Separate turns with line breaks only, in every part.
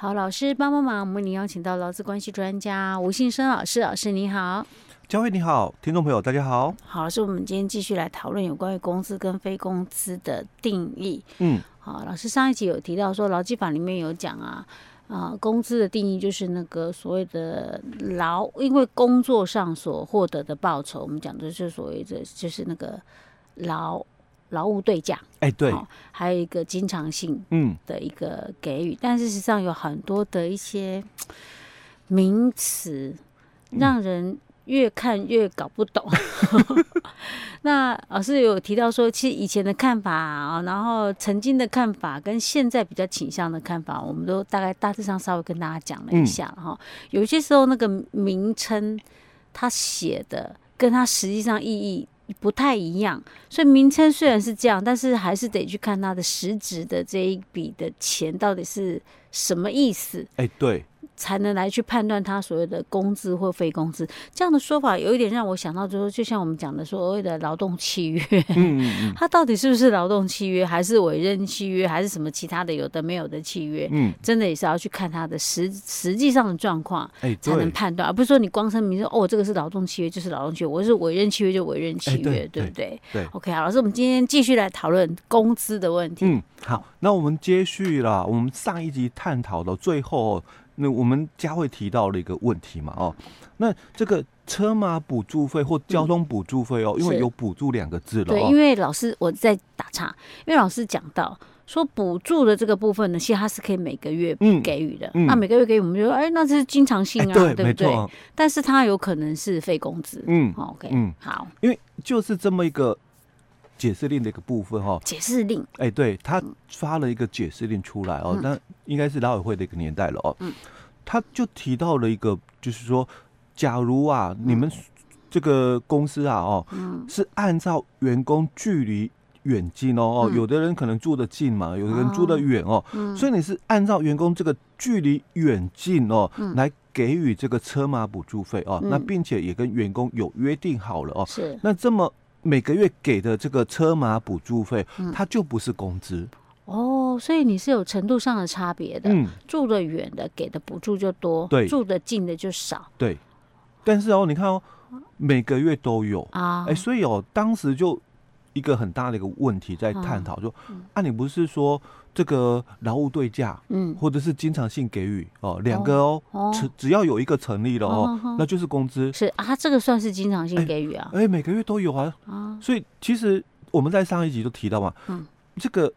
好，老师帮帮忙，我们为您邀请到劳资关系专家吴信生老师，老师你好。
佳慧你好，听众朋友大家好。
好，老师，我们今天继续来讨论有关于工资跟非工资的定义。嗯，好，老师上一集有提到说劳基法里面有讲啊，啊、呃，工资的定义就是那个所谓的劳，因为工作上所获得的报酬，我们讲的是所谓的就是那个劳。劳务对价，
哎、欸，对、
哦，还有一个经常性，嗯，的一个给予，嗯、但事实上有很多的一些名词，让人越看越搞不懂。嗯、那老师有提到说，其实以前的看法啊，然后曾经的看法跟现在比较倾向的看法，我们都大概大致上稍微跟大家讲了一下哈。嗯、有些时候那个名称，他写的跟他实际上意义。不太一样，所以名称虽然是这样，但是还是得去看它的实质的这一笔的钱到底是什么意思。
哎，对。
才能来去判断他所谓的工资或非工资，这样的说法有一点让我想到，就是就像我们讲的所谓的劳动契约，嗯嗯嗯，它到底是不是劳动契约，还是委任契约，还是什么其他的有的没有的契约？嗯，真的也是要去看它的实实际上的状况，才能判断，而不是说你光声明说哦，这个是劳动契约就是劳动契约，我是委任契约就委任契约，对，对不对？对，OK，好，老师，我们今天继续来讨论工资的问题。
嗯，好，那我们接续了我们上一集探讨的最后。那我们佳慧提到了一个问题嘛，哦，那这个车马补助费或交通补助费哦，嗯、因为有补助两个字了。
对，因为老师我在打岔，因为老师讲到说补助的这个部分呢，其实它是可以每个月给予的。嗯嗯、那每个月给予，我们就说，哎，那这是经常性啊，欸、对，对不对？但是它有可能是非工资。嗯，OK，嗯，好，
因为就是这么一个。解释令的一个部分哈，
解释令，
哎、欸，对他发了一个解释令出来哦，那、嗯、应该是劳委会的一个年代了哦，嗯，他就提到了一个，就是说，假如啊，嗯、你们这个公司啊，哦，嗯、是按照员工距离远近哦，哦、嗯，有的人可能住得近嘛，有的人住得远哦，嗯、所以你是按照员工这个距离远近哦，嗯、来给予这个车马补助费哦，嗯、那并且也跟员工有约定好了哦，是，那这么。每个月给的这个车马补助费，它就不是工资。
哦，所以你是有程度上的差别的。嗯，住的远的给的补助就多，对，住的近的就少。
对，但是哦，你看哦，每个月都有。啊，哎，所以哦，当时就一个很大的一个问题在探讨，说啊，你不是说。这个劳务对价，嗯，或者是经常性给予哦，两个哦，只只要有一个成立了哦，那就是工资。是
啊，这个算是经常性给予啊。
哎，每个月都有啊。啊，所以其实我们在上一集都提到嘛，嗯，这个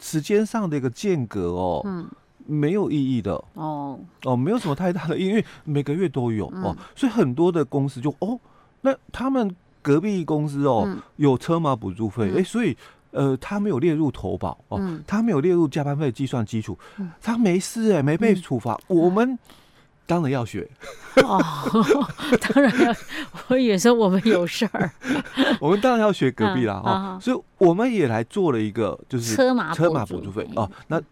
时间上的一个间隔哦，嗯，没有意义的。哦，哦，没有什么太大的意义，因为每个月都有哦，所以很多的公司就哦，那他们隔壁公司哦有车马补助费，哎，所以。呃，他没有列入投保哦，嗯、他没有列入加班费计算基础，嗯、他没事哎、欸，没被处罚。嗯、我们当然要学。
哦，当然要。我以为说我们有事儿，
我们当然要学隔壁啦、嗯、哦，所以我们也来做了一个，就是车马车马补助费哦，那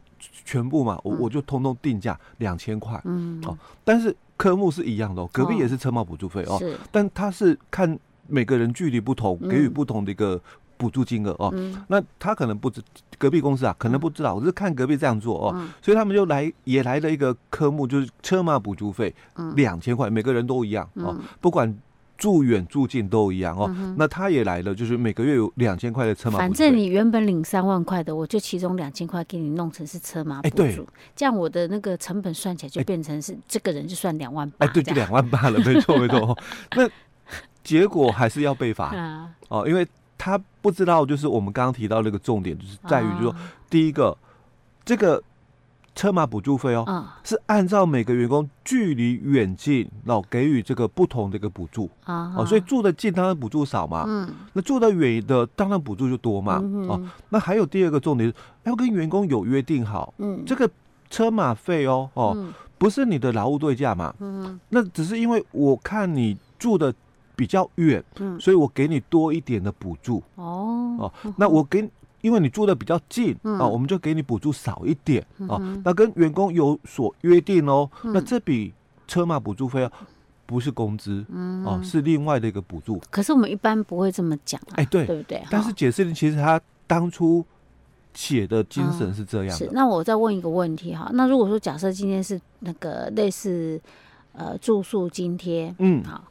全部嘛，我我就通通定价两千块，嗯。哦，但是科目是一样的哦，隔壁也是车马补助费哦，是，但他是看每个人距离不同，给予不同的一个。补助金额哦，嗯、那他可能不知隔壁公司啊，可能不知道，我是看隔壁这样做哦，嗯、所以他们就来也来了一个科目，就是车马补助费，两千块，每个人都一样哦，嗯、不管住远住近都一样哦。嗯、那他也来了，就是每个月有两千块的车马补助。反
正你原本领三万块的，我就其中两千块给你弄成是车马补助，这样我的那个成本算起来就变成是这个人就算两万八，
哎，对，就两万八了，没错没错。那结果还是要被罚。哦，因为。他不知道，就是我们刚刚提到那个重点，就是在于，就是说，第一个，这个车马补助费哦，是按照每个员工距离远近，然后给予这个不同的一个补助。啊，哦，所以住的近当然补助少嘛，嗯，那住的远的当然补助就多嘛，哦，那还有第二个重点要跟员工有约定好，嗯，这个车马费哦，哦，不是你的劳务对价嘛，嗯，那只是因为我看你住的。比较远，嗯，所以我给你多一点的补助哦哦，那我给，因为你住的比较近啊，我们就给你补助少一点哦。那跟员工有所约定哦，那这笔车马补助费啊，不是工资嗯哦，是另外的一个补助。
可是我们一般不会这么讲，哎，对，对不对？
但是解释令其实他当初写的精神是这样的。
是，那我再问一个问题哈，那如果说假设今天是那个类似呃住宿津贴，嗯，好，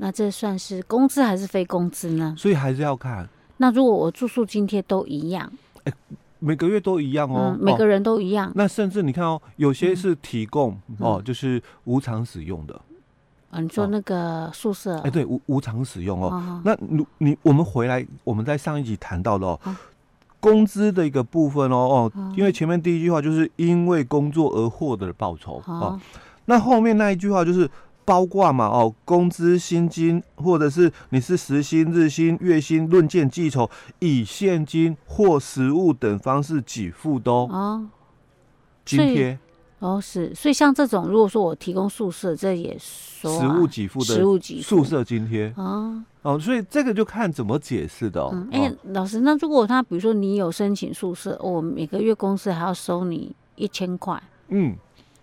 那这算是工资还是非工资呢？
所以还是要看。
那如果我住宿津贴都一样，
哎，每个月都一样哦，
每个人都一样。
那甚至你看哦，有些是提供哦，就是无偿使用的。
啊，你说那个宿舍？
哎，对，无无偿使用哦。那你你我们回来，我们在上一集谈到的哦，工资的一个部分哦哦，因为前面第一句话就是因为工作而获得的报酬哦，那后面那一句话就是。包括嘛哦，工资、薪金，或者是你是时薪、日薪、月薪，论件计酬，以现金或实物等方式给付的哦。津贴。
哦，是，所以像这种，如果说我提供宿舍，这也说、啊、
实物给付的实物给付。宿舍津贴。
哦。
哦，所以这个就看怎么解释的哦。
哎、嗯欸，老师，那如果他比如说你有申请宿舍，我每个月公司还要收你一千块，
嗯，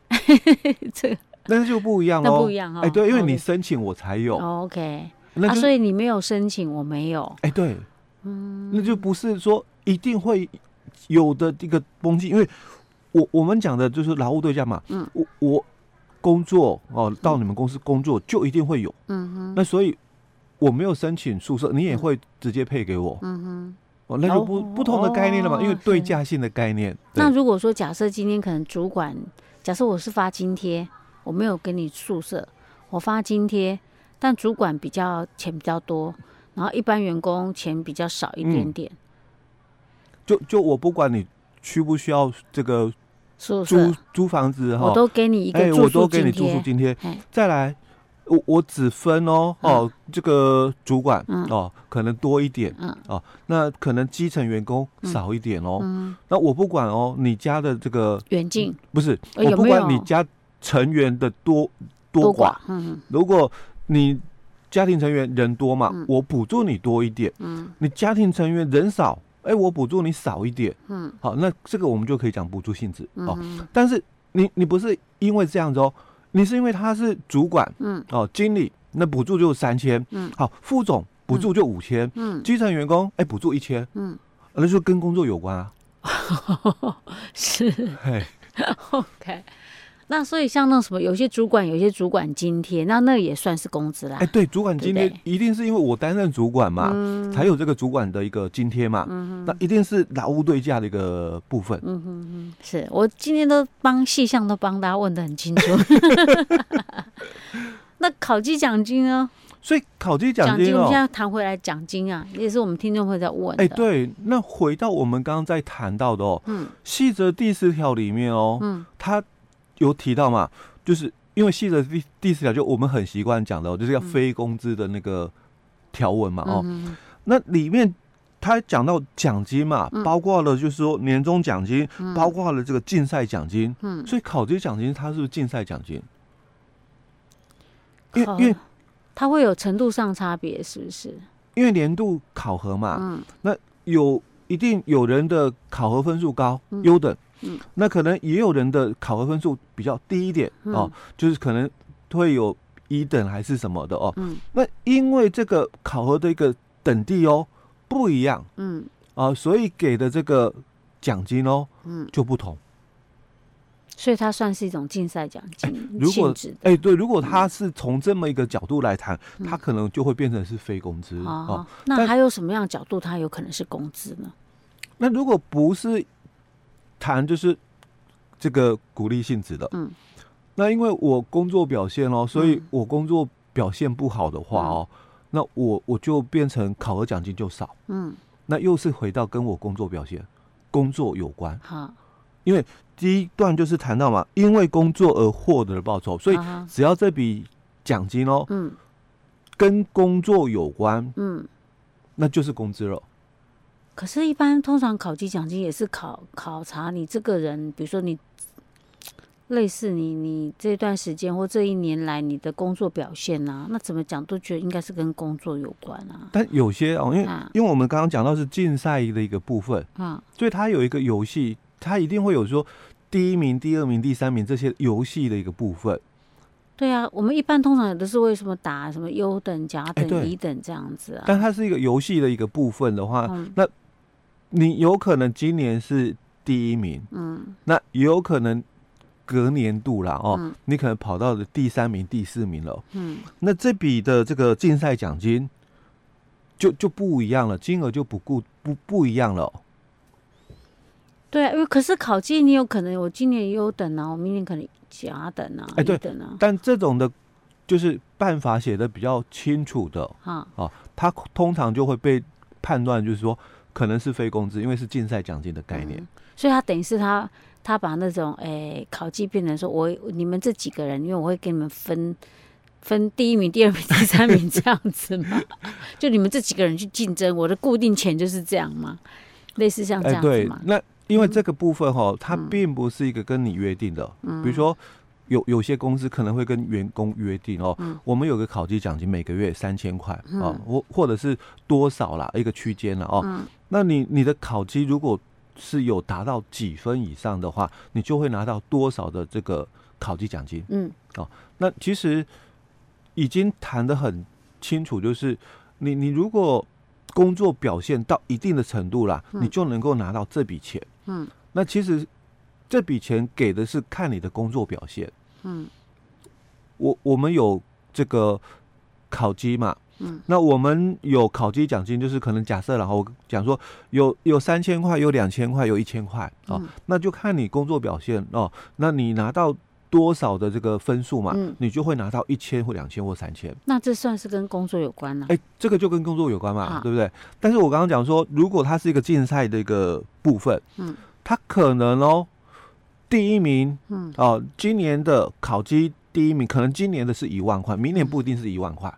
这个。
那就不一样喽，
不一样哈。
哎，对，因为你申请我才有。
OK，那所以你没有申请，我没有。
哎，对，嗯，那就不是说一定会有的这个东西，因为我我们讲的就是劳务对价嘛。嗯，我我工作哦，到你们公司工作就一定会有。嗯哼。那所以我没有申请宿舍，你也会直接配给我。嗯哼。哦，那就不不同的概念了嘛，因为对价性的概念。
那如果说假设今天可能主管，假设我是发津贴。我没有给你宿舍，我发津贴，但主管比较钱比较多，然后一般员工钱比较少一点点。嗯、
就就我不管你需不需要这个租租房子哈，
我都给你一个
我都给你住宿津贴。再来，我我只分哦哦，这个主管哦可能多一点哦，那可能基层员工少一点哦。那我不管哦，你家的这个
远近。
不是，我不管你家。成员的多多寡，嗯，如果你家庭成员人多嘛，我补助你多一点，嗯，你家庭成员人少，哎，我补助你少一点，嗯，好，那这个我们就可以讲补助性质哦。但是你你不是因为这样子哦，你是因为他是主管，嗯，哦，经理，那补助就三千，嗯，好，副总补助就五千，嗯，基层员工哎补助一千，嗯，那就跟工作有关啊，
是，嘿，OK。那所以像那什么，有些主管有些主管津贴，那那也算是工资啦。
哎，对，主管津贴一定是因为我担任主管嘛，才有这个主管的一个津贴嘛。嗯，那一定是劳务对价的一个部分。
嗯哼哼，是我今天都帮细项都帮大家问的很清楚。那考绩奖金呢？
所以考绩奖金，
我们现在谈回来奖金啊，也是我们听众会在问。
哎，对，那回到我们刚刚在谈到的哦，嗯，细则第四条里面哦，嗯，它。有提到嘛？就是因为细则第第四条，就我们很习惯讲的、哦，就是要非工资的那个条文嘛。哦，嗯、那里面他讲到奖金嘛，嗯、包括了就是说年终奖金，嗯、包括了这个竞赛奖金。嗯，所以考级奖金它是不是竞赛奖金？因为因为
它会有程度上差别，是不是？
因为年度考核嘛，嗯，那有一定有人的考核分数高，优、嗯、等。嗯，那可能也有人的考核分数比较低一点、嗯、哦，就是可能会有一等还是什么的哦。嗯，那因为这个考核的一个等地哦不一样，嗯啊，所以给的这个奖金哦，嗯就不同。
所以它算是一种竞赛奖金、欸、
如果哎、欸、对，如果他是从这么一个角度来谈，他、嗯、可能就会变成是非工资、嗯、哦。
那还有什么样的角度，他有可能是工资呢？
那如果不是。谈就是这个鼓励性质的，嗯，那因为我工作表现哦，所以我工作表现不好的话哦，嗯、那我我就变成考核奖金就少，嗯，那又是回到跟我工作表现工作有关，好，因为第一段就是谈到嘛，因为工作而获得的报酬，所以只要这笔奖金哦，嗯，跟工作有关，嗯，那就是工资了。
可是，一般通常考绩奖金也是考考察你这个人，比如说你类似你你这段时间或这一年来你的工作表现啊，那怎么讲都觉得应该是跟工作有关啊。
但有些哦，因为、啊、因为我们刚刚讲到是竞赛的一个部分啊，所以它有一个游戏，它一定会有说第一名、第二名、第三名这些游戏的一个部分。
对啊，我们一般通常也都是为什么打什么优等、甲等、乙等这样子啊。
但它是一个游戏的一个部分的话，嗯、那。你有可能今年是第一名，
嗯，
那也有可能隔年度啦哦，嗯、你可能跑到了第三名、第四名了，
嗯，
那这笔的这个竞赛奖金就就不一样了，金额就不固不不一样了。
对啊，因为可是考绩你有可能我今年优等啊，我明年可能甲等啊，
哎对
等啊，
但这种的，就是办法写的比较清楚的
啊，
哦，他通常就会被判断就是说可能是非工资，因为是竞赛奖金的概念，
嗯、所以他等于是他他把那种哎考绩变成说我你们这几个人，因为我会给你们分分第一名、第二名、第三名这样子嘛，就你们这几个人去竞争，我的固定钱就是这样嘛，类似像这样子嘛，
哎、那。因为这个部分哈，它并不是一个跟你约定的。
嗯，
比如说有有些公司可能会跟员工约定哦，
嗯，
我们有个考级奖金，每个月三千块啊，或或者是多少啦，一个区间了哦。
嗯，
那你你的考绩如果是有达到几分以上的话，你就会拿到多少的这个考绩奖金。
嗯，
哦，那其实已经谈得很清楚，就是你你如果工作表现到一定的程度啦，你就能够拿到这笔钱。
嗯，
那其实这笔钱给的是看你的工作表现。
嗯，
我我们有这个考绩嘛。
嗯，
那我们有考绩奖金，就是可能假设然后我讲说有有三千块，有两千块，有一千块哦，那就看你工作表现哦。那你拿到多少的这个分数嘛，
嗯，
你就会拿到一千或两千或三千。
那这算是跟工作有关呢？
哎，这个就跟工作有关嘛，对不对？但是我刚刚讲说，如果它是一个竞赛的一个部分，
嗯，
它可能哦，第一名，
嗯，
哦，今年的考绩第一名，可能今年的是一万块，明年不一定是一万块。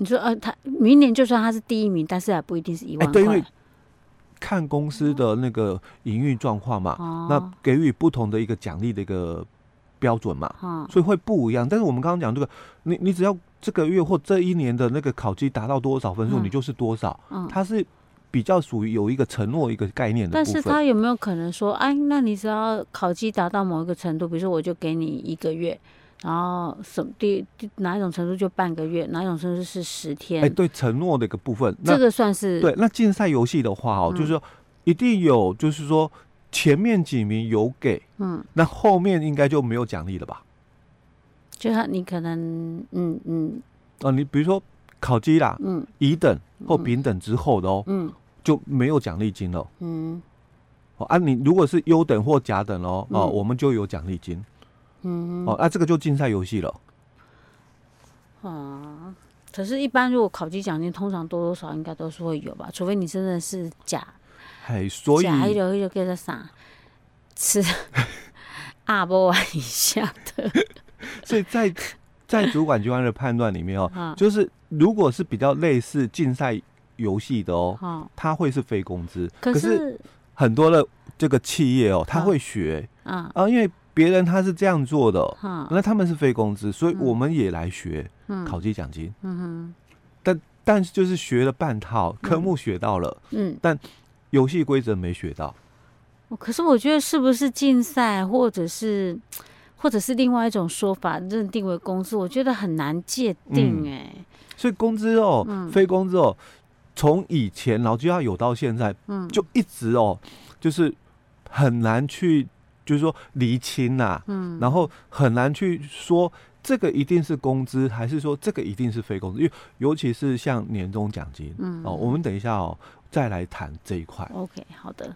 你说，呃，他明年就算他是第一名，但是还不一定是一万块。
对，因为看公司的那个营运状况嘛，
哦，
那给予不同的一个奖励的一个标准嘛，
哦，
所以会不一样。但是我们刚刚讲这个，你你只要这个月或这一年的那个考绩达到多少分数，嗯，你就是多少。
嗯，
它是比较属于有一个承诺一个概念的。
但是他有没有可能说，哎，那你只要考绩达到某一个程度，比如说我就给你一个月。然后什第哪一种程度就半个月，哪一种程度是十天？
哎，对，承诺的一个部分，
这个算是
对。那竞赛游戏的话哦，嗯、就是说一定有，就是说前面几名有给，
嗯，
那后面应该就没有奖励了吧？
就他你可能嗯嗯
哦、呃，你比如说考级啦，
嗯，
乙等或丙等之后的哦，
嗯，
就没有奖励金了，
嗯，
哦啊，你如果是优等或甲等哦，哦、呃，我们就有奖励金。
嗯
哦，那、啊、这个就竞赛游戏了。
啊，可是，一般如果考级奖金，通常多多少应该都是会有吧，除非你真的是假。
哎，所以
假一流一流给他啥吃阿波丸以下的。
所以在 在主管机关的判断里面哦，
啊、
就是如果是比较类似竞赛游戏的哦，
啊、
它会是非工资。
可是，
可是很多的这个企业哦，他会学
啊
啊，因为。别人他是这样做的，
嗯、
那他们是非工资，所以我们也来学考绩奖金。
嗯哼，
但但是就是学了半套科目学到了，
嗯，
但游戏规则没学到。
可是我觉得是不是竞赛，或者是或者是另外一种说法认定为工资，我觉得很难界定哎、欸嗯。
所以工资哦，
嗯、
非工资哦，从以前然后就要有到现在，
嗯，
就一直哦，就是很难去。就是说厘清呐、啊，
嗯，
然后很难去说这个一定是工资，还是说这个一定是非工资，因为尤其是像年终奖金，
嗯，
哦，我们等一下哦再来谈这一块。
OK，好的。